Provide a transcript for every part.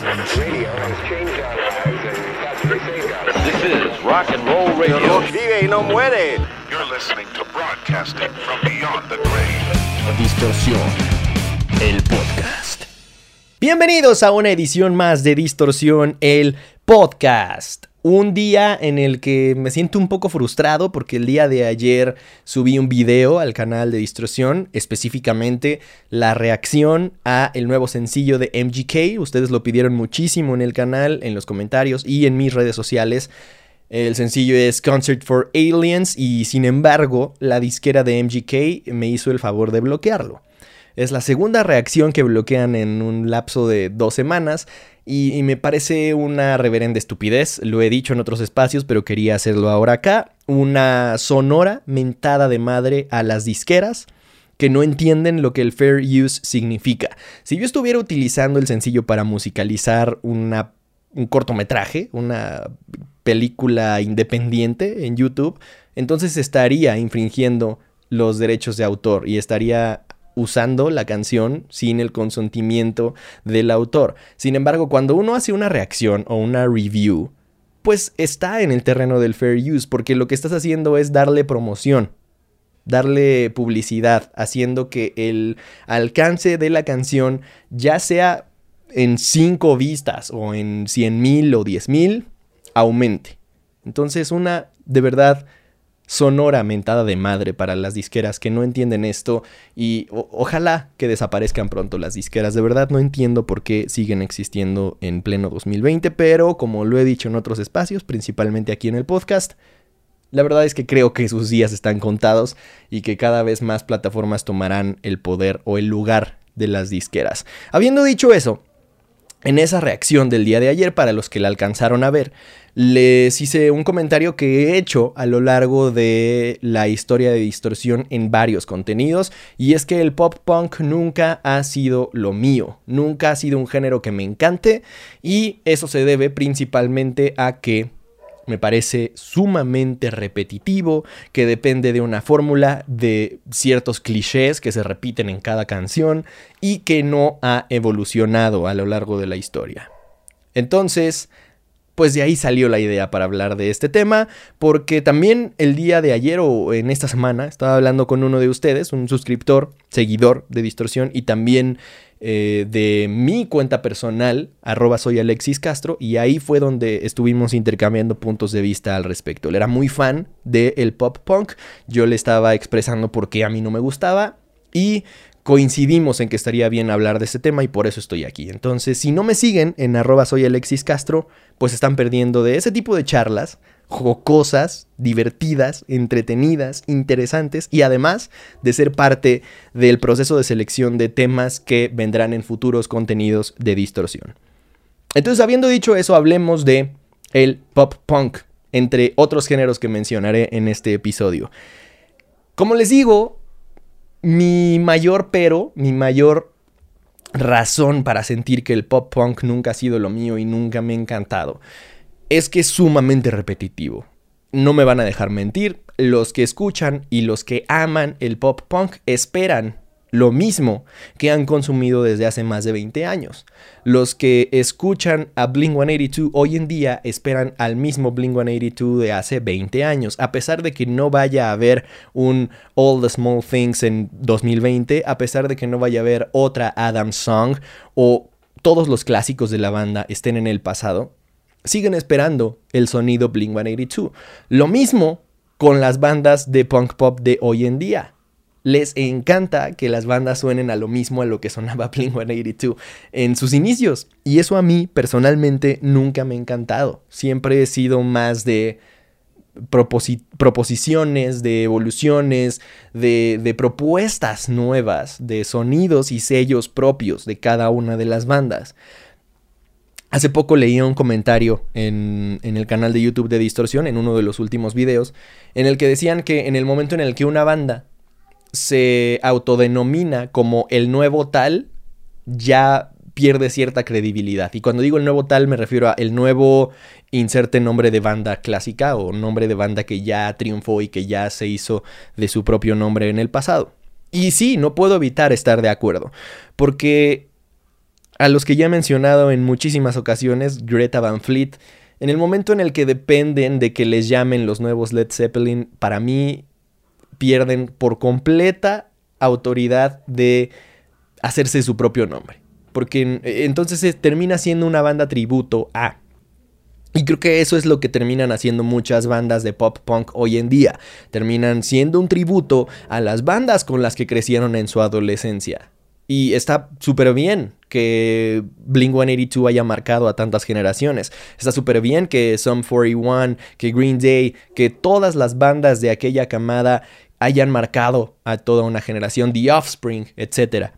This is rock and roll radio. Vive y no muere. You're listening to broadcasting from beyond the grave. Distorsión, el podcast. Bienvenidos a una edición más de Distorsión, el podcast. Un día en el que me siento un poco frustrado porque el día de ayer subí un video al canal de Distorsión, específicamente la reacción a el nuevo sencillo de MGK. Ustedes lo pidieron muchísimo en el canal, en los comentarios y en mis redes sociales. El sencillo es Concert for Aliens y sin embargo la disquera de MGK me hizo el favor de bloquearlo. Es la segunda reacción que bloquean en un lapso de dos semanas y, me parece una reverenda estupidez. Lo he dicho en otros espacios, pero quería hacerlo ahora acá. Una sonora mentada de madre a las disqueras que no entienden lo que el fair use significa. Si yo estuviera utilizando el sencillo para musicalizar una, un cortometraje, una película independiente en YouTube, entonces estaría infringiendo los derechos de autor y estaría usando la canción sin el consentimiento del autor. Sin embargo, cuando uno hace una reacción o una review, pues está en el terreno del fair use, porque lo que estás haciendo es darle promoción, darle publicidad, haciendo que el alcance de la canción ya sea en 5 vistas o en 100 mil o 10 mil, aumente. Entonces una, de verdad, sonora mentada de madre para las disqueras que no entienden esto y ojalá que desaparezcan pronto las disqueras. De verdad no entiendo por qué siguen existiendo en pleno 2020, pero como lo he dicho en otros espacios, principalmente aquí en el podcast, la verdad es que creo que sus días están contados y que cada vez más plataformas tomarán el poder o el lugar de las disqueras. Habiendo dicho eso, en esa reacción del día de ayer, para los que la alcanzaron a ver, les hice un comentario que he hecho a lo largo de la historia de distorsión en varios contenidos, y es que el pop punk nunca ha sido lo mío, nunca ha sido un género que me encante, y eso se debe principalmente a que me parece sumamente repetitivo, que depende de una fórmula, de ciertos clichés que se repiten en cada canción y que no ha evolucionado a lo largo de la historia. Entonces, pues de ahí salió la idea para hablar de este tema, porque también el día de ayer o en esta semana estaba hablando con uno de ustedes, un suscriptor, seguidor de Distorsión y también eh, de mi cuenta personal, arroba soy Alexis Castro, y ahí fue donde estuvimos intercambiando puntos de vista al respecto. Él era muy fan del pop punk, yo le estaba expresando por qué a mí no me gustaba y coincidimos en que estaría bien hablar de este tema y por eso estoy aquí. Entonces, si no me siguen en arroba soy Alexis Castro, pues están perdiendo de ese tipo de charlas jocosas, divertidas, entretenidas, interesantes y además de ser parte del proceso de selección de temas que vendrán en futuros contenidos de distorsión. Entonces, habiendo dicho eso, hablemos de el pop punk, entre otros géneros que mencionaré en este episodio. Como les digo, mi mayor pero, mi mayor razón para sentir que el pop punk nunca ha sido lo mío y nunca me ha encantado es que es sumamente repetitivo. No me van a dejar mentir, los que escuchan y los que aman el pop punk esperan lo mismo que han consumido desde hace más de 20 años. Los que escuchan a Blink 182 hoy en día esperan al mismo Blink 182 de hace 20 años, a pesar de que no vaya a haber un All the Small Things en 2020, a pesar de que no vaya a haber otra Adam Song o todos los clásicos de la banda estén en el pasado, siguen esperando el sonido Blink 182. Lo mismo con las bandas de punk pop de hoy en día. Les encanta que las bandas suenen a lo mismo a lo que sonaba Blink 182 en sus inicios. Y eso a mí personalmente nunca me ha encantado. Siempre he sido más de proposiciones, de evoluciones, de, propuestas nuevas, de sonidos y sellos propios de cada una de las bandas. Hace poco leí un comentario en, en, el canal de YouTube de Distorsión, en uno de los últimos videos, en el que decían que en el momento en el que una banda se autodenomina como el nuevo tal, ya pierde cierta credibilidad. Y cuando digo el nuevo tal me refiero a el nuevo inserte nombre de banda clásica o nombre de banda que ya triunfó y que ya se hizo de su propio nombre en el pasado. Y sí, no puedo evitar estar de acuerdo, porque a los que ya he mencionado en muchísimas ocasiones, Greta Van Fleet, en el momento en el que dependen de que les llamen los nuevos Led Zeppelin, para mí pierden por completa autoridad de hacerse su propio nombre. Porque entonces termina siendo una banda tributo a y creo que eso es lo que terminan haciendo muchas bandas de pop punk hoy en día. Terminan siendo un tributo a las bandas con las que crecieron en su adolescencia. Y está súper bien que Blink 182 haya marcado a tantas generaciones. Está súper bien que Sum 41, que Green Day, que todas las bandas de aquella camada hayan marcado a toda una generación, The Offspring, etc.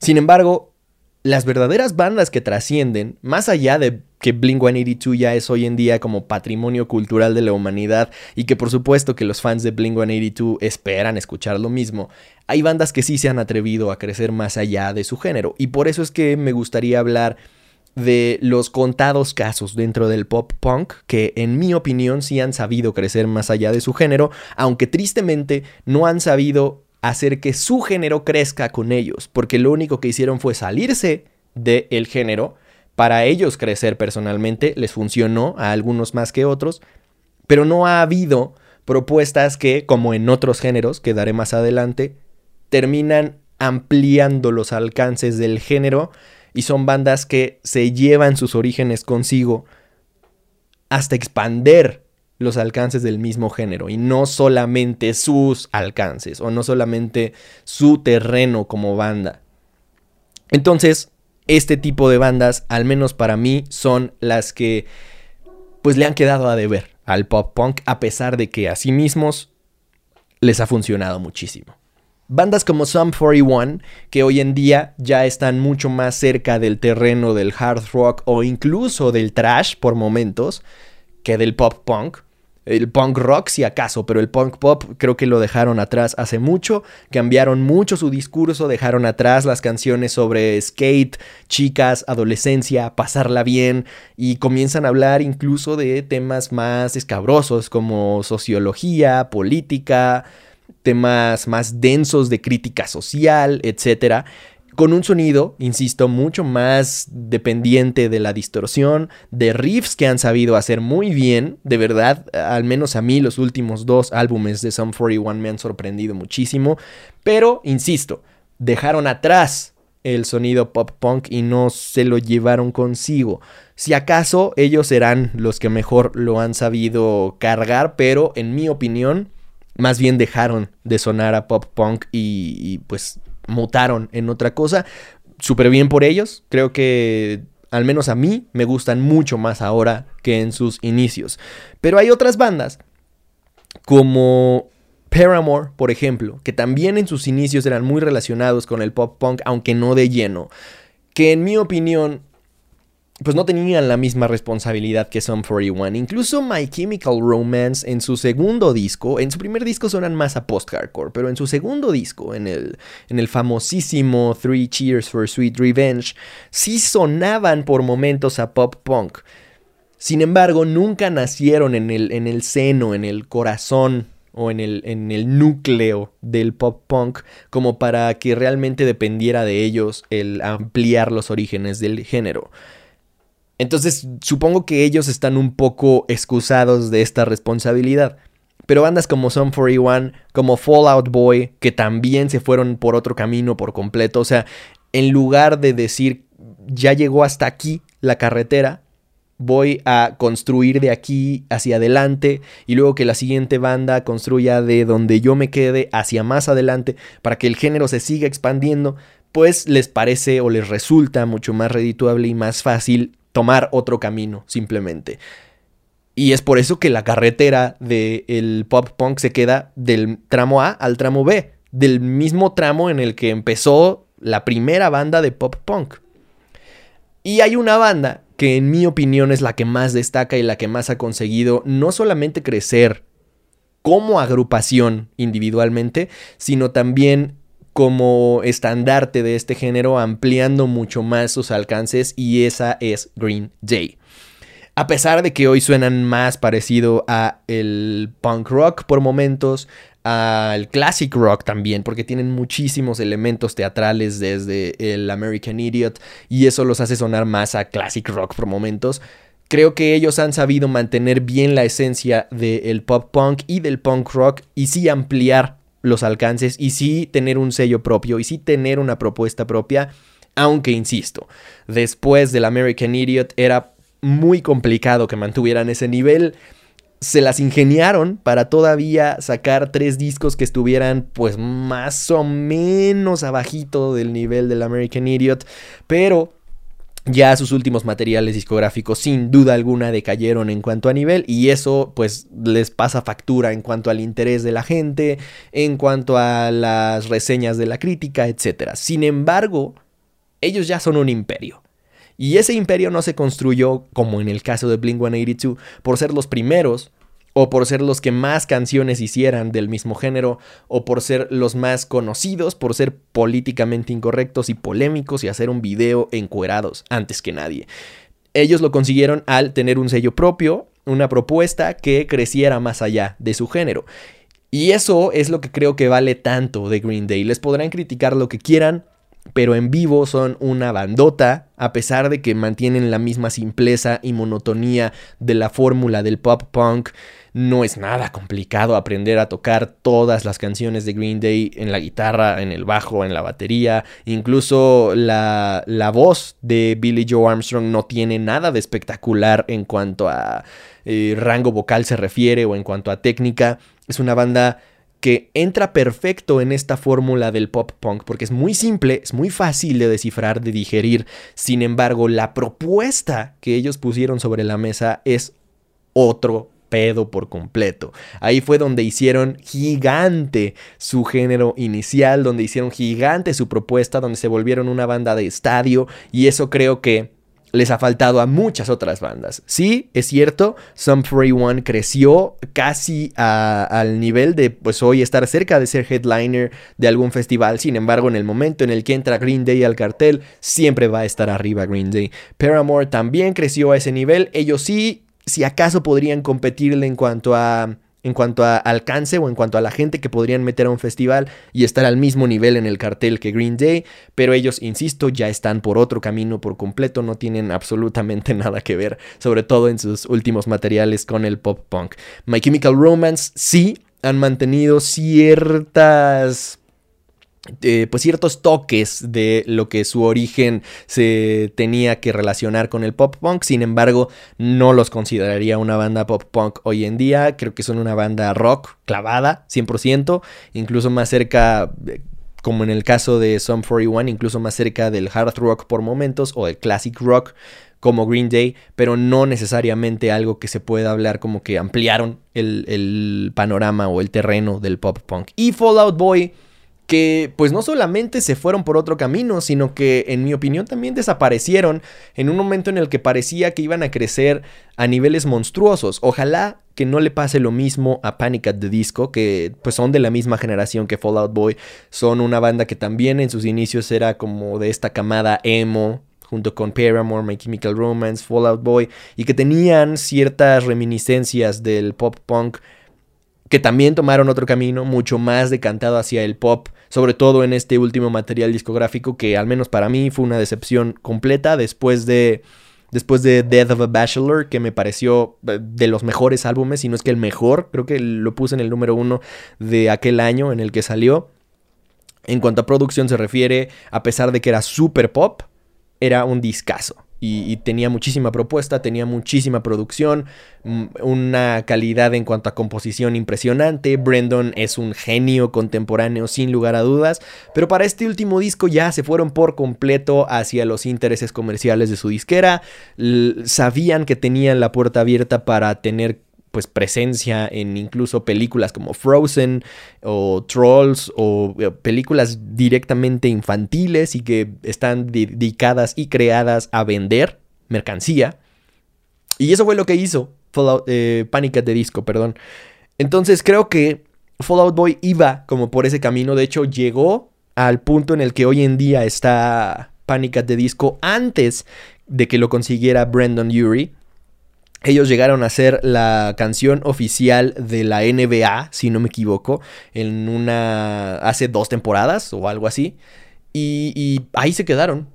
Sin embargo, las verdaderas bandas que trascienden, más allá de que Blink 182 ya es hoy en día como patrimonio cultural de la humanidad y que por supuesto que los fans de Blink 182 esperan escuchar lo mismo, hay bandas que sí se han atrevido a crecer más allá de su género y por eso es que me gustaría hablar de los contados casos dentro del pop punk que en mi opinión sí han sabido crecer más allá de su género, aunque tristemente no han sabido hacer que su género crezca con ellos, porque lo único que hicieron fue salirse del género para ellos crecer personalmente, les funcionó a algunos más que otros, pero no ha habido propuestas que, como en otros géneros, que daré más adelante, terminan ampliando los alcances del género y son bandas que se llevan sus orígenes consigo hasta expander los alcances del mismo género y no solamente sus alcances o no solamente su terreno como banda. Entonces, este tipo de bandas, al menos para mí, son las que pues le han quedado a deber al pop punk a pesar de que a sí mismos les ha funcionado muchísimo. Bandas como Sum 41, que hoy en día ya están mucho más cerca del terreno del hard rock o incluso del trash por momentos que del pop punk, el punk rock si acaso, pero el punk pop creo que lo dejaron atrás hace mucho, cambiaron mucho su discurso, dejaron atrás las canciones sobre skate, chicas, adolescencia, pasarla bien y comienzan a hablar incluso de temas más escabrosos como sociología, política, temas más densos de crítica social, etcétera con un sonido, insisto, mucho más dependiente de la distorsión, de riffs que han sabido hacer muy bien, de verdad, al menos a mí los últimos dos álbumes de Sum 41 me han sorprendido muchísimo, pero, insisto, dejaron atrás el sonido pop punk y no se lo llevaron consigo. Si acaso ellos serán los que mejor lo han sabido cargar, pero en mi opinión, más bien dejaron de sonar a pop punk y, pues mutaron en otra cosa. Súper bien por ellos. Creo que al menos a mí me gustan mucho más ahora que en sus inicios. Pero hay otras bandas como Paramore, por ejemplo, que también en sus inicios eran muy relacionados con el pop punk, aunque no de lleno, que en mi opinión pues no tenían la misma responsabilidad que Sum 41. Incluso My Chemical Romance en su segundo disco, en su primer disco sonan más a post-hardcore, pero en su segundo disco, en el, en el famosísimo Three Cheers for Sweet Revenge, sí sonaban por momentos a pop punk. Sin embargo, nunca nacieron en el, en el seno, en el corazón o en el, en el núcleo del pop punk como para que realmente dependiera de ellos el ampliar los orígenes del género. Entonces, supongo que ellos están un poco excusados de esta responsabilidad. Pero bandas como Sum 41, como Fallout Boy, que también se fueron por otro camino por completo, o sea, en lugar de decir, ya llegó hasta aquí la carretera, voy a construir de aquí hacia adelante y luego que la siguiente banda construya de donde yo me quede hacia más adelante para que el género se siga expandiendo, pues les parece o les resulta mucho más redituable y más fácil tomar otro camino, simplemente. Y es por eso que la carretera del pop punk se queda del tramo A al tramo B, del mismo tramo en el que empezó la primera banda de pop punk. Y hay una banda que en mi opinión es la que más destaca y la que más ha conseguido no solamente crecer como agrupación individualmente, sino también como estandarte de este género, ampliando mucho más sus alcances y esa es Green Day. A pesar de que hoy suenan más parecido a el punk rock por momentos, al classic rock también, porque tienen muchísimos elementos teatrales desde el American Idiot y eso los hace sonar más a classic rock por momentos. Creo que ellos han sabido mantener bien la esencia del pop punk y del punk rock y sí ampliar los alcances y sí tener un sello propio y sí tener una propuesta propia, aunque insisto, después del American Idiot era muy complicado que mantuvieran ese nivel. Se las ingeniaron para todavía sacar tres discos que estuvieran pues más o menos abajito del nivel del American Idiot, pero ya sus últimos materiales discográficos sin duda alguna decayeron en cuanto a nivel y eso pues les pasa factura en cuanto al interés de la gente, en cuanto a las reseñas de la crítica, etc. Sin embargo, ellos ya son un imperio. Y ese imperio no se construyó, como en el caso de Blink 182, por ser los primeros o por ser los que más canciones hicieran del mismo género, o por ser los más conocidos, por ser políticamente incorrectos y polémicos y hacer un video encuerados antes que nadie. Ellos lo consiguieron al tener un sello propio, una propuesta que creciera más allá de su género. Y eso es lo que creo que vale tanto de Green Day. Les podrán criticar lo que quieran, pero en vivo son una bandota, a pesar de que mantienen la misma simpleza y monotonía de la fórmula del pop punk. No es nada complicado aprender a tocar todas las canciones de Green Day en la guitarra, en el bajo, en la batería. Incluso la, la voz de Billy Joe Armstrong no tiene nada de espectacular en cuanto a eh, rango vocal se refiere o en cuanto a técnica. Es una banda que entra perfecto en esta fórmula del pop punk porque es muy simple, es muy fácil de descifrar, de digerir. Sin embargo, la propuesta que ellos pusieron sobre la mesa es otro pedo por completo. Ahí fue donde hicieron gigante su género inicial, donde hicieron gigante su propuesta, donde se volvieron una banda de estadio y eso creo que les ha faltado a muchas otras bandas. Sí, es cierto, Sum 41 creció casi al nivel de pues hoy estar cerca de ser headliner de algún festival. Sin embargo, en el momento en el que entra Green Day al cartel, siempre va a estar arriba Green Day. Paramore también creció a ese nivel. Ellos sí, si acaso podrían competirle en cuanto a en cuanto a alcance o en cuanto a la gente que podrían meter a un festival y estar al mismo nivel en el cartel que Green Day, pero ellos, insisto, ya están por otro camino por completo, no tienen absolutamente nada que ver, sobre todo en sus últimos materiales con el pop punk. My Chemical Romance sí han mantenido ciertas eh, pues ciertos toques de lo que su origen se tenía que relacionar con el pop punk, sin embargo no los consideraría una banda pop punk hoy en día, creo que son una banda rock clavada 100%, incluso más cerca como en el caso de Sum 41, incluso más cerca del hard rock por momentos o del classic rock como Green Day, pero no necesariamente algo que se pueda hablar como que ampliaron el, el panorama o el terreno del pop punk. Y Fallout Boy que pues no solamente se fueron por otro camino, sino que en mi opinión también desaparecieron en un momento en el que parecía que iban a crecer a niveles monstruosos. Ojalá que no le pase lo mismo a Panic at the Disco, que pues son de la misma generación que Fallout Boy, son una banda que también en sus inicios era como de esta camada emo, junto con Paramore, My Chemical Romance, Fallout Boy, y que tenían ciertas reminiscencias del pop punk que también tomaron otro camino mucho más decantado hacia el pop, sobre todo en este último material discográfico que al menos para mí fue una decepción completa después de después de Death of a Bachelor, que me pareció eh, de los mejores álbumes, si no es que el mejor, creo que lo puse en el número uno de aquel año en el que salió. En cuanto a producción se refiere, a pesar de que era super pop, era un discazo y, tenía muchísima propuesta, tenía muchísima producción, mm, una calidad en cuanto a composición impresionante. Brandon es un genio contemporáneo sin lugar a dudas, pero para este último disco ya se fueron por completo hacia los intereses comerciales de su disquera. sabían que tenían la puerta abierta para tener pues presencia en incluso películas como Frozen o Trolls o eh, películas directamente infantiles y que están dedicadas y creadas a vender mercancía. Y eso fue lo que hizo Fallout, eh, Disco, perdón. Entonces creo que Fallout Boy iba como por ese camino, de hecho llegó al punto en el que hoy en día está Panic at the Disco antes de que lo consiguiera Brandon Urie Ellos llegaron a ser la canción oficial de la NBA, si no me equivoco, en una. hace dos temporadas o algo así. Y, ahí se quedaron.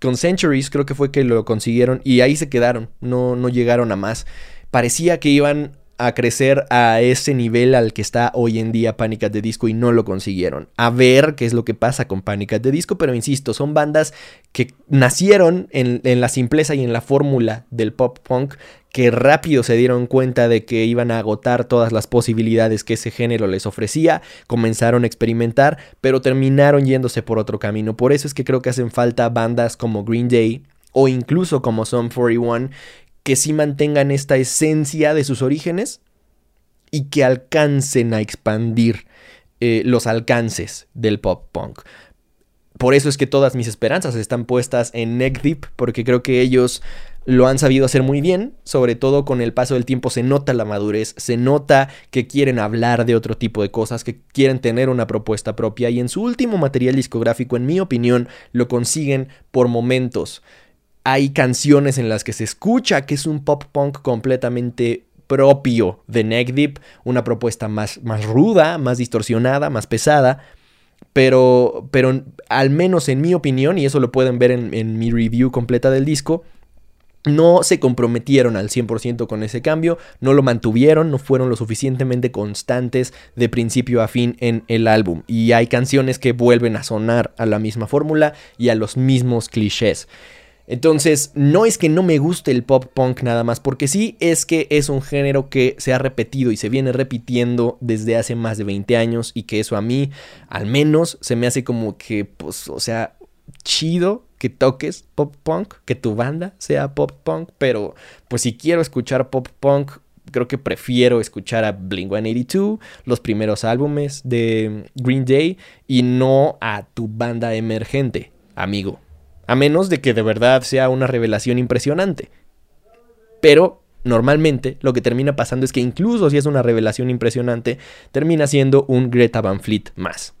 Con Centuries creo que fue que lo consiguieron y ahí se quedaron. No, no llegaron a más. Parecía que iban a crecer a ese nivel al que está hoy en día Panic at the Disco y no lo consiguieron. A ver qué es lo que pasa con Panic at the Disco, pero insisto, son bandas que nacieron en, la simpleza y en la fórmula del pop punk que rápido se dieron cuenta de que iban a agotar todas las posibilidades que ese género les ofrecía, comenzaron a experimentar, pero terminaron yéndose por otro camino. Por eso es que creo que hacen falta bandas como Green Day o incluso como Sum 41 que sí mantengan esta esencia de sus orígenes y que alcancen a expandir eh, los alcances del pop punk. Por eso es que todas mis esperanzas están puestas en Neck Deep, porque creo que ellos lo han sabido hacer muy bien, sobre todo con el paso del tiempo se nota la madurez, se nota que quieren hablar de otro tipo de cosas, que quieren tener una propuesta propia. Y en su último material discográfico, en mi opinión, lo consiguen por momentos hay canciones en las que se escucha que es un pop punk completamente propio de Neck Deep, una propuesta más, más ruda, más distorsionada, más pesada, pero, pero al menos en mi opinión, y eso lo pueden ver en, en mi review completa del disco, no se comprometieron al 100% con ese cambio, no lo mantuvieron, no fueron lo suficientemente constantes de principio a fin en el álbum. Y hay canciones que vuelven a sonar a la misma fórmula y a los mismos clichés. Entonces, no es que no me guste el pop punk nada más, porque sí es que es un género que se ha repetido y se viene repitiendo desde hace más de 20 años y que eso a mí, al menos, se me hace como que, pues, o sea, chido que toques pop punk, que tu banda sea pop punk, pero pues si quiero escuchar pop punk, creo que prefiero escuchar a Blink 182, los primeros álbumes de Green Day y no a tu banda emergente, amigo a menos de que de verdad sea una revelación impresionante. Pero normalmente lo que termina pasando es que incluso si es una revelación impresionante, termina siendo un Greta Van Fleet más.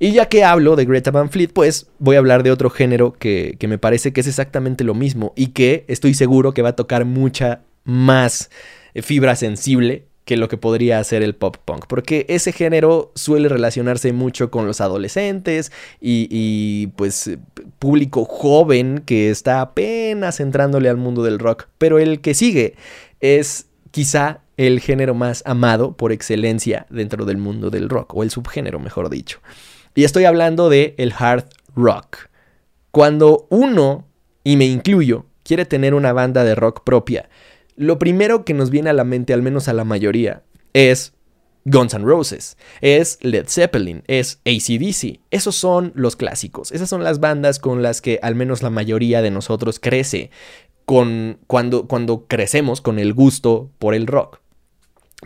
Y ya que hablo de Greta Van Fleet, pues voy a hablar de otro género que, que me parece que es exactamente lo mismo y que estoy seguro que va a tocar mucha más fibra sensible que lo que podría hacer el pop punk, porque ese género suele relacionarse mucho con los adolescentes y, pues público joven que está apenas entrándole al mundo del rock, pero el que sigue es quizá el género más amado por excelencia dentro del mundo del rock, o el subgénero, mejor dicho. Y estoy hablando de el hard rock. Cuando uno, y me incluyo, quiere tener una banda de rock propia, lo primero que nos viene a la mente, al menos a la mayoría, es Guns N' Roses, es Led Zeppelin, es ACDC. Esos son los clásicos. Esas son las bandas con las que al menos la mayoría de nosotros crece con, cuando, cuando crecemos con el gusto por el rock.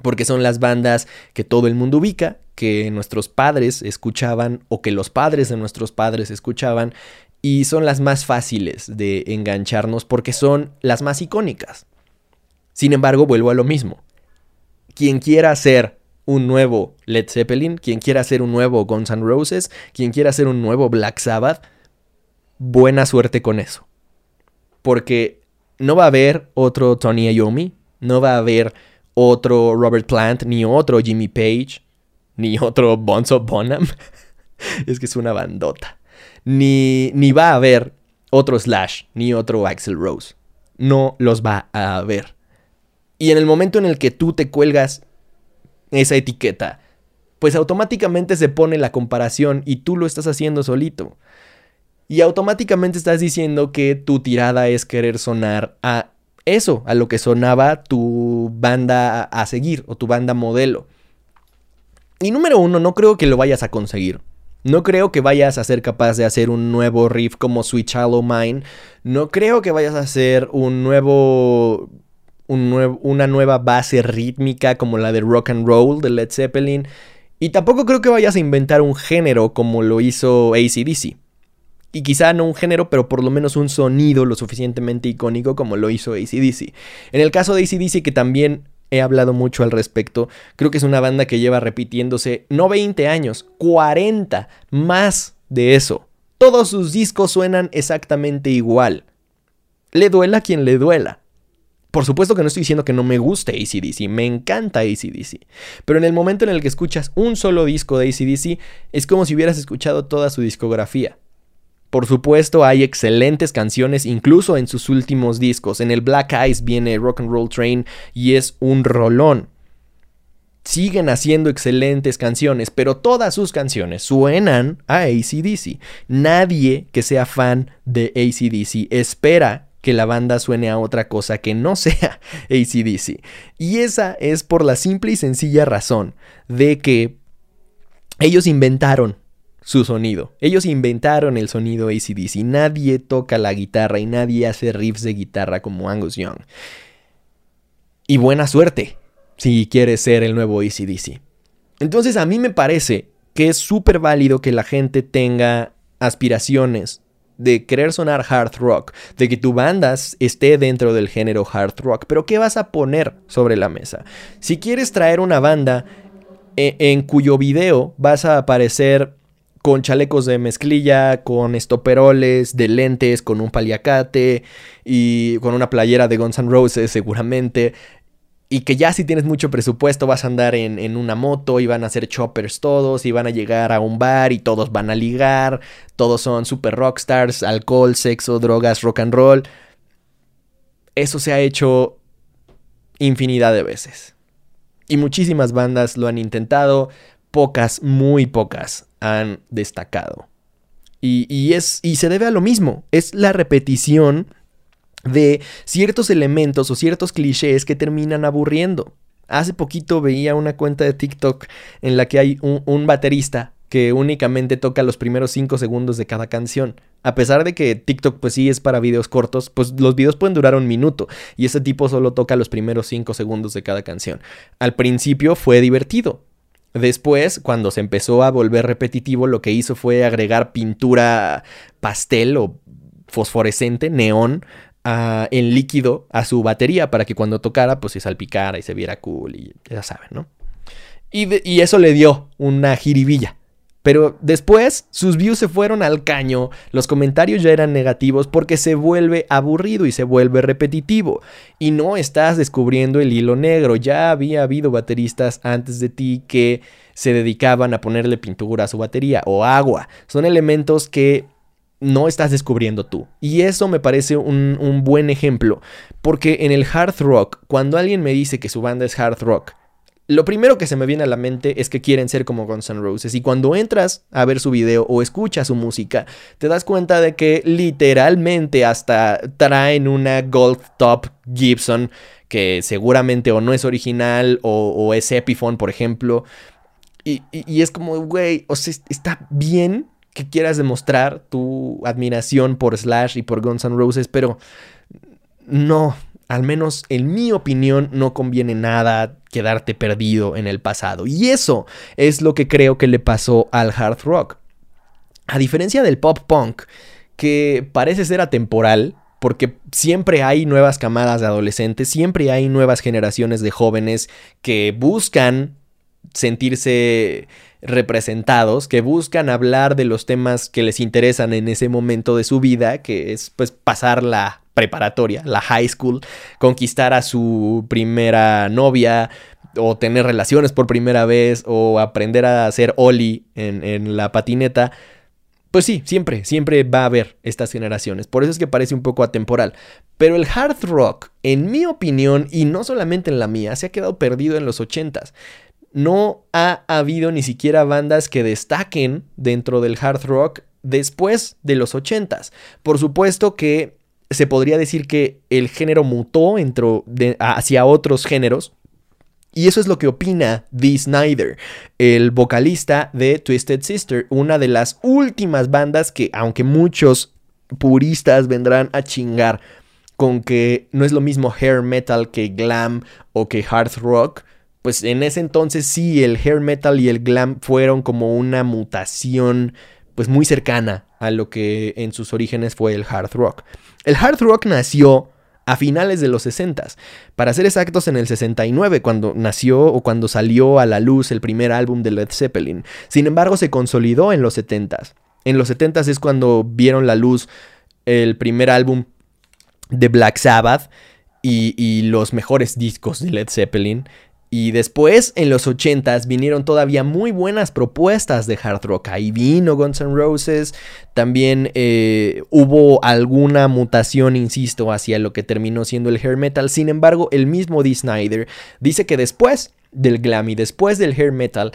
Porque son las bandas que todo el mundo ubica, que nuestros padres escuchaban o que los padres de nuestros padres escuchaban y son las más fáciles de engancharnos porque son las más icónicas. Sin embargo, vuelvo a lo mismo. Quien quiera hacer un nuevo Led Zeppelin, quien quiera hacer un nuevo Guns N' Roses, quien quiera hacer un nuevo Black Sabbath, buena suerte con eso. Porque no va a haber otro Tony Iommi, no va a haber otro Robert Plant, ni otro Jimmy Page, ni otro Bonzo Bonham. es que es una bandota. Ni, ni va a haber otro Slash, ni otro Axel Rose. No los va a haber. Y en el momento en el que tú te cuelgas esa etiqueta, pues automáticamente se pone la comparación y tú lo estás haciendo solito. Y automáticamente estás diciendo que tu tirada es querer sonar a eso, a lo que sonaba tu banda a seguir o tu banda modelo. Y número uno, no creo que lo vayas a conseguir. No creo que vayas a ser capaz de hacer un nuevo riff como Sweet Shallow Mine. No creo que vayas a hacer un nuevo una nueva base rítmica como la de rock and roll de Led Zeppelin. Y tampoco creo que vayas a inventar un género como lo hizo ACDC. Y quizá no un género, pero por lo menos un sonido lo suficientemente icónico como lo hizo ACDC. En el caso de ACDC, que también he hablado mucho al respecto, creo que es una banda que lleva repitiéndose no 20 años, 40, más de eso. Todos sus discos suenan exactamente igual. Le duela a quien le duela Por supuesto que no estoy diciendo que no me guste ACDC, me encanta ACDC. Pero en el momento en el que escuchas un solo disco de ACDC, es como si hubieras escuchado toda su discografía. Por supuesto, hay excelentes canciones, incluso en sus últimos discos. En el Black Eyes viene Rock and Roll Train y es un rolón. Siguen haciendo excelentes canciones, pero todas sus canciones suenan a ACDC. Nadie que sea fan de ACDC espera que la banda suene a otra cosa que no sea ACDC. Y esa es por la simple y sencilla razón de que ellos inventaron su sonido. Ellos inventaron el sonido ACDC. Nadie toca la guitarra y nadie hace riffs de guitarra como Angus Young. Y buena suerte si quieres ser el nuevo ACDC. Entonces a mí me parece que es súper válido que la gente tenga aspiraciones de querer sonar hard rock, de que tu banda esté dentro del género hard rock, pero ¿qué vas a poner sobre la mesa? Si quieres traer una banda en, en cuyo video vas a aparecer con chalecos de mezclilla, con estoperoles, de lentes, con un paliacate y con una playera de Guns N' Roses seguramente, y que ya si tienes mucho presupuesto vas a andar en, una moto y van a ser choppers todos y van a llegar a un bar y todos van a ligar, todos son super rockstars, alcohol, sexo, drogas, rock and roll. Eso se ha hecho infinidad de veces. Y muchísimas bandas lo han intentado, pocas, muy pocas han destacado. Y, y, es, y se debe a lo mismo, es la repetición de ciertos elementos o ciertos clichés que terminan aburriendo. Hace poquito veía una cuenta de TikTok en la que hay un, baterista que únicamente toca los primeros 5 segundos de cada canción. A pesar de que TikTok pues sí es para videos cortos, pues los videos pueden durar un minuto y ese tipo solo toca los primeros 5 segundos de cada canción. Al principio fue divertido. Después, cuando se empezó a volver repetitivo, lo que hizo fue agregar pintura pastel o fosforescente, neón, en líquido a su batería para que cuando tocara pues se salpicara y se viera cool y ya saben, ¿no? Y, y eso le dio una jiribilla. Pero después sus views se fueron al caño, los comentarios ya eran negativos porque se vuelve aburrido y se vuelve repetitivo. Y no estás descubriendo el hilo negro, ya había habido bateristas antes de ti que se dedicaban a ponerle pintura a su batería o agua. Son elementos que no estás descubriendo tú. Y eso me parece un, buen ejemplo, porque en el hard rock, cuando alguien me dice que su banda es hard rock, lo primero que se me viene a la mente es que quieren ser como Guns N' Roses. Y cuando entras a ver su video o escuchas su música, te das cuenta de que literalmente hasta traen una Gold Top Gibson, que seguramente o no es original o, es Epiphone, por ejemplo. Y, y es como, güey, o sea, está bien que quieras demostrar tu admiración por Slash y por Guns N' Roses, pero no, al menos en mi opinión, no conviene nada quedarte perdido en el pasado. Y eso es lo que creo que le pasó al hard rock. A diferencia del pop punk, que parece ser atemporal, porque siempre hay nuevas camadas de adolescentes, siempre hay nuevas generaciones de jóvenes que buscan sentirse representados, que buscan hablar de los temas que les interesan en ese momento de su vida, que es pues pasar la preparatoria, la high school, conquistar a su primera novia o tener relaciones por primera vez o aprender a hacer Oli en, en la patineta. Pues sí, siempre, siempre va a haber estas generaciones. Por eso es que parece un poco atemporal. Pero el hard rock, en mi opinión, y no solamente en la mía, se ha quedado perdido en los ochentas no ha habido ni siquiera bandas que destaquen dentro del hard rock después de los 80s. Por supuesto que se podría decir que el género mutó hacia otros géneros. Y eso es lo que opina Dee Snyder, el vocalista de Twisted Sister, una de las últimas bandas que, aunque muchos puristas vendrán a chingar con que no es lo mismo hair metal que glam o que hard rock, pues en ese entonces sí, el hair metal y el glam fueron como una mutación pues muy cercana a lo que en sus orígenes fue el hard rock. El hard rock nació a finales de los 60, para ser exactos en el 69, cuando nació o cuando salió a la luz el primer álbum de Led Zeppelin. Sin embargo, se consolidó en los 70. En los 70 es cuando vieron la luz el primer álbum de Black Sabbath y, y los mejores discos de Led Zeppelin. Y después, en los 80s, vinieron todavía muy buenas propuestas de hard rock. Ahí vino Guns N' Roses. También eh, hubo alguna mutación, insisto, hacia lo que terminó siendo el hair metal. Sin embargo, el mismo Dee Snyder dice que después del glam y después del hair metal,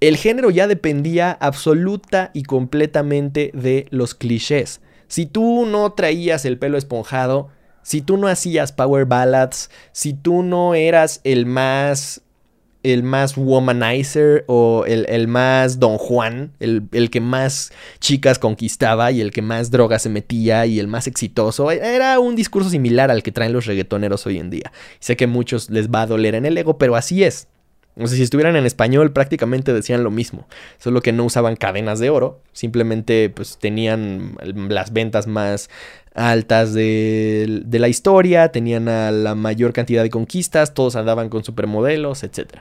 el género ya dependía absoluta y completamente de los clichés. Si tú no traías el pelo esponjado, si tú no hacías power ballads, si tú no eras el más el más womanizer o el, más don Juan, el, el, que más chicas conquistaba y el que más droga se metía y el más exitoso. Era un discurso similar al que traen los reggaetoneros hoy en día. Sé que a muchos les va a doler en el ego, pero así es. No sé si estuvieran en español prácticamente decían lo mismo, solo que no usaban cadenas de oro, simplemente pues tenían las ventas más altas de, la historia, tenían a la mayor cantidad de conquistas, todos andaban con supermodelos, etc.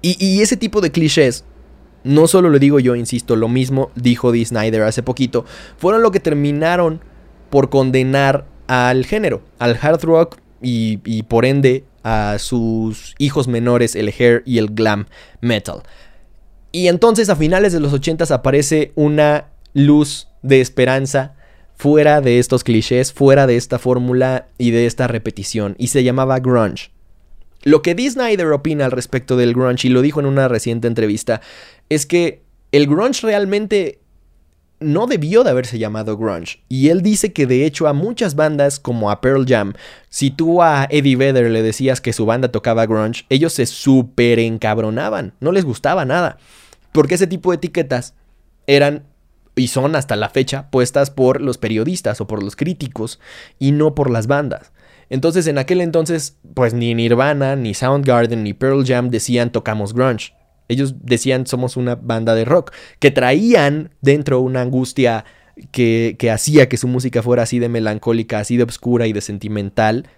Y, ese tipo de clichés, no solo lo digo yo, insisto, lo mismo dijo Dee Snyder hace poquito, fueron lo que terminaron por condenar al género, al hard rock y por ende a sus hijos menores el hair y el glam metal. Y entonces a finales de los 80 aparece una luz de esperanza fuera de estos clichés, fuera de esta fórmula y de esta repetición, y se llamaba grunge. Lo que Dee Snyder opina al respecto del grunge, y lo dijo en una reciente entrevista, es que el grunge realmente no debió de haberse llamado grunge. Y él dice que de hecho a muchas bandas como a Pearl Jam, si tú a Eddie Vedder le decías que su banda tocaba grunge, ellos se súper encabronaban, no les gustaba nada. Porque ese tipo de etiquetas eran y son hasta la fecha puestas por los periodistas o por los críticos y no por las bandas. Entonces en aquel entonces pues ni Nirvana, ni Soundgarden, ni Pearl Jam decían tocamos grunge. Ellos decían somos una banda de rock, que traían dentro una angustia que, que hacía que su música fuera así de melancólica, así de oscura y de sentimental,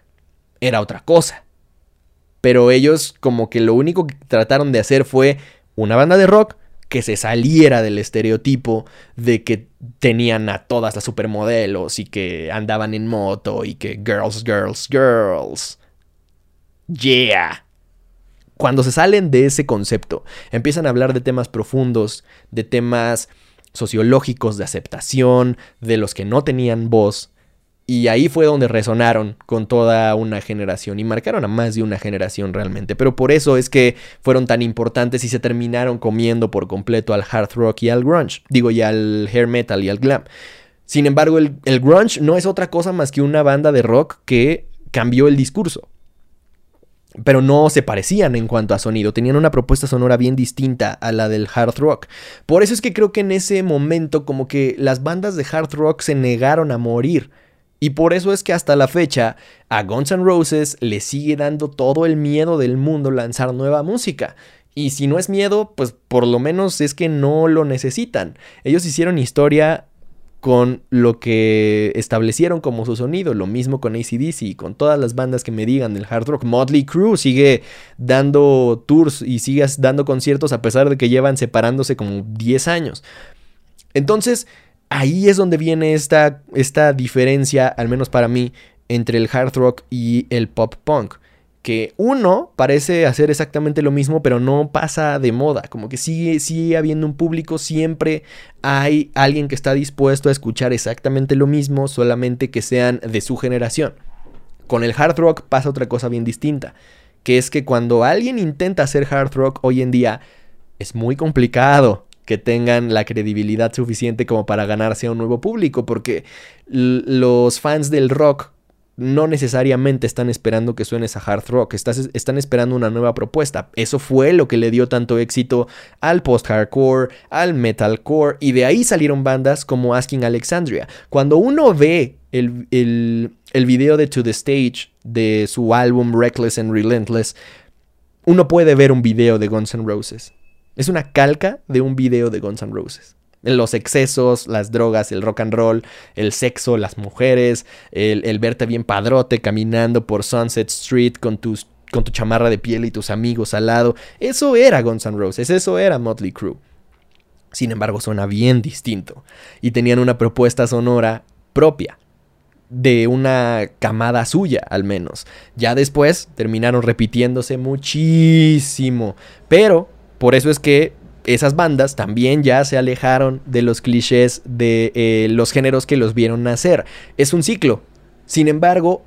era otra cosa. Pero ellos como que lo único que trataron de hacer fue una banda de rock que se saliera del estereotipo de que tenían a todas las supermodelos y que andaban en moto y que girls, girls, girls. Yeah cuando se salen de ese concepto, empiezan a hablar de temas profundos, de temas sociológicos, de aceptación, de los que no tenían voz. Y ahí fue donde resonaron con toda una generación y marcaron a más de una generación realmente. Pero por eso es que fueron tan importantes y se terminaron comiendo por completo al hard rock y al grunge. Digo, y al hair metal y al glam. Sin embargo, el, el grunge no es otra cosa más que una banda de rock que cambió el discurso pero no se parecían en cuanto a sonido, tenían una propuesta sonora bien distinta a la del hard rock. Por eso es que creo que en ese momento como que las bandas de hard rock se negaron a morir. Y por eso es que hasta la fecha a Guns N' Roses le sigue dando todo el miedo del mundo lanzar nueva música. Y si no es miedo, pues por lo menos es que no lo necesitan. Ellos hicieron historia con lo que establecieron como su sonido. Lo mismo con ACDC y con todas las bandas que me digan del hard rock. Motley Crue sigue dando tours y sigue dando conciertos a pesar de que llevan separándose como 10 años. Entonces, ahí es donde viene esta, esta diferencia, al menos para mí, entre el hard rock y el pop punk que uno parece hacer exactamente lo mismo, pero no pasa de moda. Como que sigue, sigue habiendo un público, siempre hay alguien que está dispuesto a escuchar exactamente lo mismo, solamente que sean de su generación. Con el hard rock pasa otra cosa bien distinta, que es que cuando alguien intenta hacer hard rock hoy en día, es muy complicado que tengan la credibilidad suficiente como para ganarse a un nuevo público, porque los fans del rock no necesariamente están esperando que suenes a hard rock, están esperando una nueva propuesta. Eso fue lo que le dio tanto éxito al post-hardcore, al metalcore, y de ahí salieron bandas como Asking Alexandria. Cuando uno ve el, el video de To The Stage de su álbum Reckless and Relentless, uno puede ver un video de Guns N' Roses. Es una calca de un video de Guns N' Roses los excesos, las drogas, el rock and roll, el sexo, las mujeres, el, verte bien padrote caminando por Sunset Street con tus con tu chamarra de piel y tus amigos al lado. Eso era Guns N' Roses, eso era Motley Crue. Sin embargo, suena bien distinto y tenían una propuesta sonora propia. de una camada suya, al menos. Ya después terminaron repitiéndose muchísimo. Pero por eso es que esas bandas también ya se alejaron de los clichés de eh, los géneros que los vieron nacer. Es un ciclo. Sin embargo,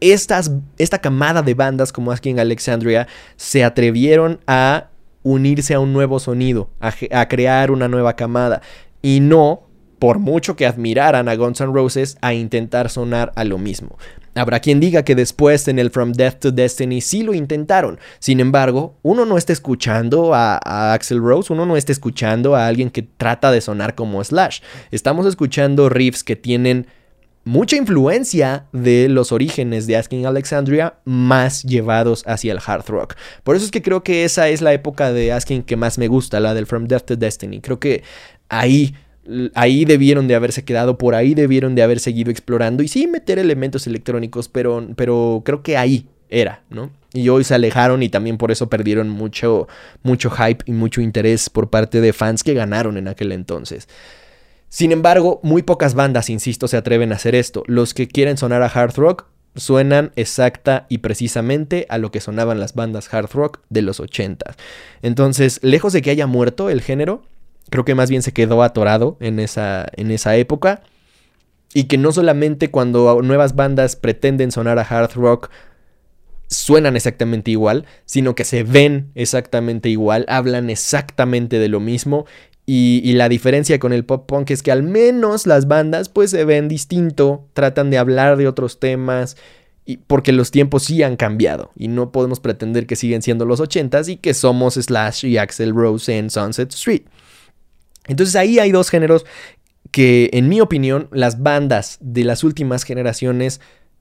estas, esta camada de bandas como Asking Alexandria se atrevieron a unirse a un nuevo sonido, a, a crear una nueva camada. Y no por mucho que admiraran a Guns N' Roses, a intentar sonar a lo mismo. Habrá quien diga que después en el From Death to Destiny sí lo intentaron. Sin embargo, uno no está escuchando a, a, Axel Rose, uno no está escuchando a alguien que trata de sonar como Slash. Estamos escuchando riffs que tienen mucha influencia de los orígenes de Asking Alexandria más llevados hacia el hard rock. Por eso es que creo que esa es la época de Asking que más me gusta, la del From Death to Destiny. Creo que ahí ahí debieron de haberse quedado, por ahí debieron de haber seguido explorando y sí meter elementos electrónicos, pero, pero creo que ahí era, ¿no? Y hoy se alejaron y también por eso perdieron mucho, mucho hype y mucho interés por parte de fans que ganaron en aquel entonces. Sin embargo, muy pocas bandas, insisto, se atreven a hacer esto. Los que quieren sonar a hard rock suenan exacta y precisamente a lo que sonaban las bandas hard rock de los 80. Entonces, lejos de que haya muerto el género, Creo que más bien se quedó atorado en esa, en esa época. Y que no solamente cuando nuevas bandas pretenden sonar a hard rock suenan exactamente igual, sino que se ven exactamente igual, hablan exactamente de lo mismo. Y, la diferencia con el pop punk es que al menos las bandas pues se ven distinto, tratan de hablar de otros temas, y porque los tiempos sí han cambiado y no podemos pretender que siguen siendo los 80s y que somos Slash y Axel Rose en Sunset Street. Entonces ahí hay dos géneros que en mi opinión las bandas de las últimas generaciones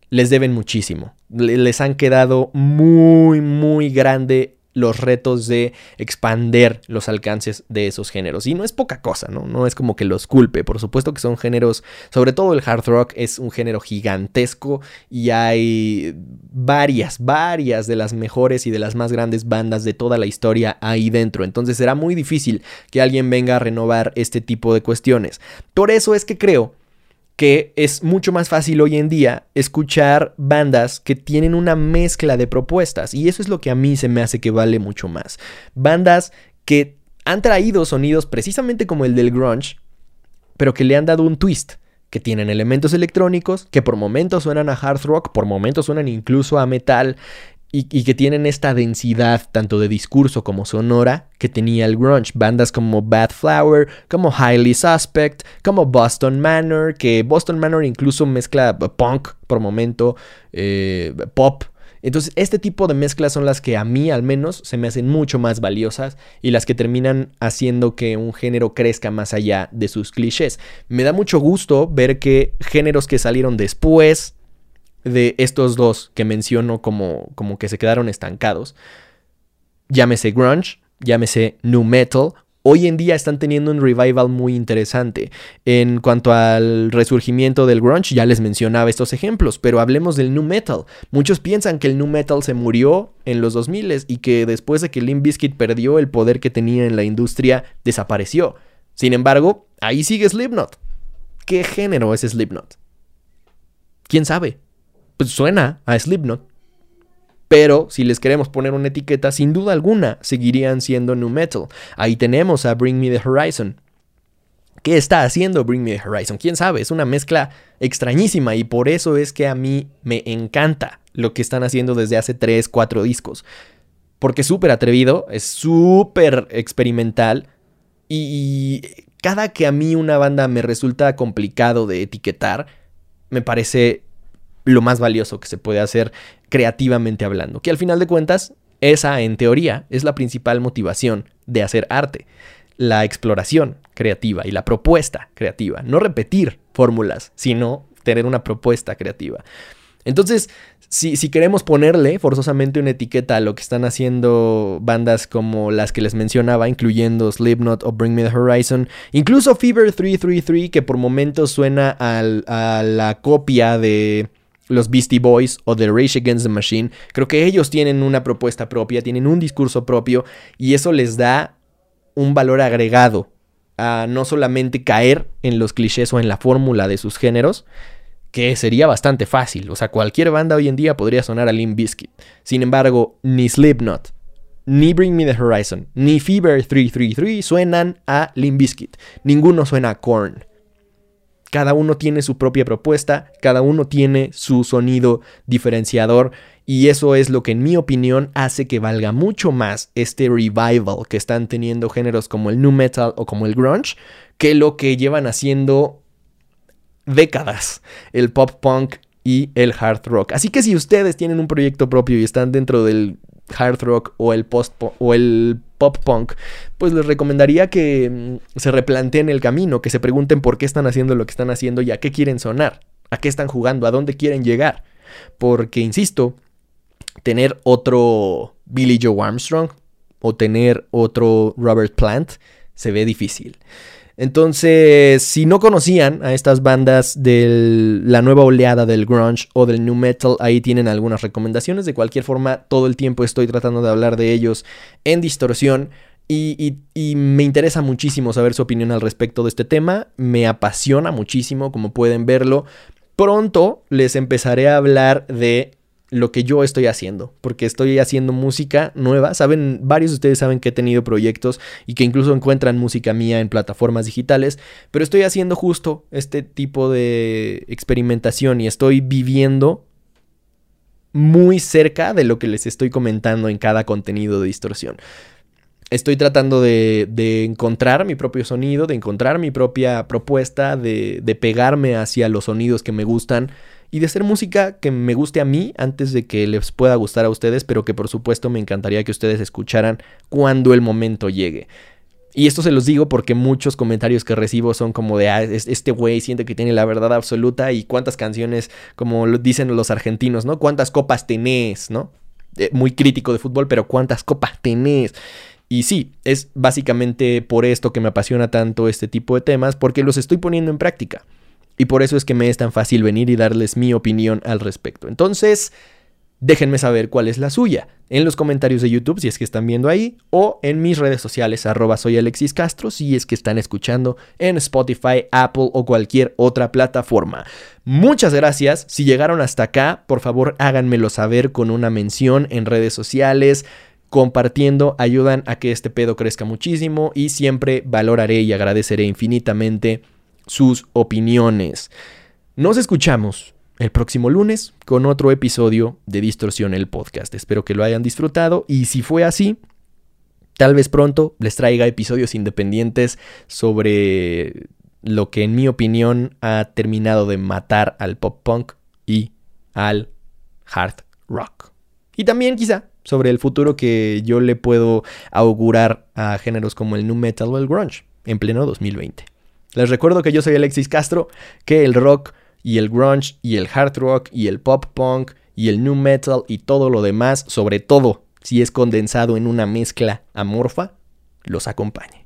les deben muchísimo. Les han quedado muy, muy grande los retos de expander los alcances de esos géneros. Y no es poca cosa, ¿no? No es como que los culpe. Por supuesto que son géneros, sobre todo el hard rock es un género gigantesco y hay varias, varias de las mejores y de las más grandes bandas de toda la historia ahí dentro. Entonces será muy difícil que alguien venga a renovar este tipo de cuestiones. Por eso es que creo que es mucho más fácil hoy en día escuchar bandas que tienen una mezcla de propuestas y eso es lo que a mí se me hace que vale mucho más. Bandas que han traído sonidos precisamente como el del grunge, pero que le han dado un twist, que tienen elementos electrónicos, que por momentos suenan a hard rock, por momentos suenan incluso a metal, y, que tienen esta densidad tanto de discurso como sonora que tenía el grunge. Bandas como Bad Flower, como Highly Suspect, como Boston Manor, que Boston Manor incluso mezcla punk por momento, eh, pop. Entonces, este tipo de mezclas son las que a mí al menos se me hacen mucho más valiosas y las que terminan haciendo que un género crezca más allá de sus clichés. Me da mucho gusto ver que géneros que salieron después de estos dos que menciono como, como que se quedaron estancados, llámese grunge, llámese new metal, hoy en día están teniendo un revival muy interesante. En cuanto al resurgimiento del grunge, ya les mencionaba estos ejemplos, pero hablemos del new metal. Muchos piensan que el new metal se murió en los 2000 y que después de que Limp Bizkit perdió el poder que tenía en la industria, desapareció. Sin embargo, ahí sigue Slipknot. ¿Qué género es Slipknot? ¿Quién sabe? Pues suena a Slipknot. Pero si les queremos poner una etiqueta, sin duda alguna seguirían siendo nu metal. Ahí tenemos a Bring Me the Horizon. ¿Qué está haciendo Bring Me the Horizon? ¿Quién sabe? Es una mezcla extrañísima y por eso es que a mí me encanta lo que están haciendo desde hace 3, 4 discos. Porque es súper atrevido, es súper experimental y cada que a mí una banda me resulta complicado de etiquetar, me parece lo más valioso que se puede hacer creativamente hablando. Que al final de cuentas, esa en teoría es la principal motivación de hacer arte. La exploración creativa y la propuesta creativa. No repetir fórmulas, sino tener una propuesta creativa. Entonces, si, si, queremos ponerle forzosamente una etiqueta a lo que están haciendo bandas como las que les mencionaba, incluyendo Slipknot o Bring Me the Horizon, incluso Fever 333, que por momentos suena a la copia de los Beastie Boys o The Rage Against the Machine, creo que ellos tienen una propuesta propia, tienen un discurso propio y eso les da un valor agregado a no solamente caer en los clichés o en la fórmula de sus géneros, que sería bastante fácil. O sea, cualquier banda hoy en día podría sonar a Limp Bizkit. Sin embargo, ni Slipknot, ni Bring Me the Horizon, ni Fever 333 suenan a Limp Bizkit. Ninguno suena a Korn. Cada uno tiene su propia propuesta, cada uno tiene su sonido diferenciador y eso es lo que en mi opinión hace que valga mucho más este revival que están teniendo géneros como el nu metal o como el grunge que lo que llevan haciendo décadas el pop punk y el hard rock. Así que si ustedes tienen un proyecto propio y están dentro del hard rock o el post o el pop punk, pues les recomendaría que mm, se replanteen el camino, que se pregunten por qué están haciendo lo que están haciendo y a qué quieren sonar, a qué están jugando, a dónde quieren llegar. Porque, insisto, tener otro Billy Joe Armstrong o tener otro Robert Plant se ve difícil. Entonces, si no conocían a estas bandas de la nueva oleada del grunge o del new metal, ahí tienen algunas recomendaciones. De cualquier forma, todo el tiempo estoy tratando de hablar de ellos en distorsión. Y, y, me interesa muchísimo saber su opinión al respecto de este tema. Me apasiona muchísimo, como pueden verlo. Pronto les empezaré a hablar de lo que yo estoy haciendo, porque estoy haciendo música nueva. Saben, varios de ustedes saben que he tenido proyectos y que incluso encuentran música mía en plataformas digitales, pero estoy haciendo justo este tipo de experimentación y estoy viviendo muy cerca de lo que les estoy comentando en cada contenido de distorsión. Estoy tratando de, encontrar mi propio sonido, de encontrar mi propia propuesta, de pegarme hacia los sonidos que me gustan y de hacer música que me guste a mí antes de que les pueda gustar a ustedes, pero que por supuesto me encantaría que ustedes escucharan cuando el momento llegue. Y esto se los digo porque muchos comentarios que recibo son como de, ah, este güey siente que tiene la verdad absoluta y cuántas canciones, como dicen los argentinos, ¿no? ¿Cuántas copas tenés, ¿no? Eh, muy crítico de fútbol, pero ¿cuántas copas tenés? Y sí, es básicamente por esto que me apasiona tanto este tipo de temas, porque los estoy poniendo en práctica. Y por eso es que me es tan fácil venir y darles mi opinión al respecto. Entonces, déjenme saber cuál es la suya en los comentarios de YouTube si es que están viendo ahí o en mis redes sociales arroba soy Alexis Castro si es que están escuchando en Spotify, Apple o cualquier otra plataforma. Muchas gracias. Si llegaron hasta acá, por favor háganmelo saber con una mención en redes sociales compartiendo ayudan a que este pedo crezca muchísimo y siempre valoraré y agradeceré infinitamente sus opiniones. Nos escuchamos el próximo lunes con otro episodio de Distorsión el podcast. Espero que lo hayan disfrutado y si fue así, tal vez pronto les traiga episodios independientes sobre lo que en mi opinión ha terminado de matar al pop punk y al hard rock. Y también quizá sobre el futuro que yo le puedo augurar a géneros como el nu metal o el grunge en pleno 2020. Les recuerdo que yo soy Alexis Castro, que el rock y el grunge y el hard rock y el pop punk y el new metal y todo lo demás, sobre todo si es condensado en una mezcla amorfa, los acompañe.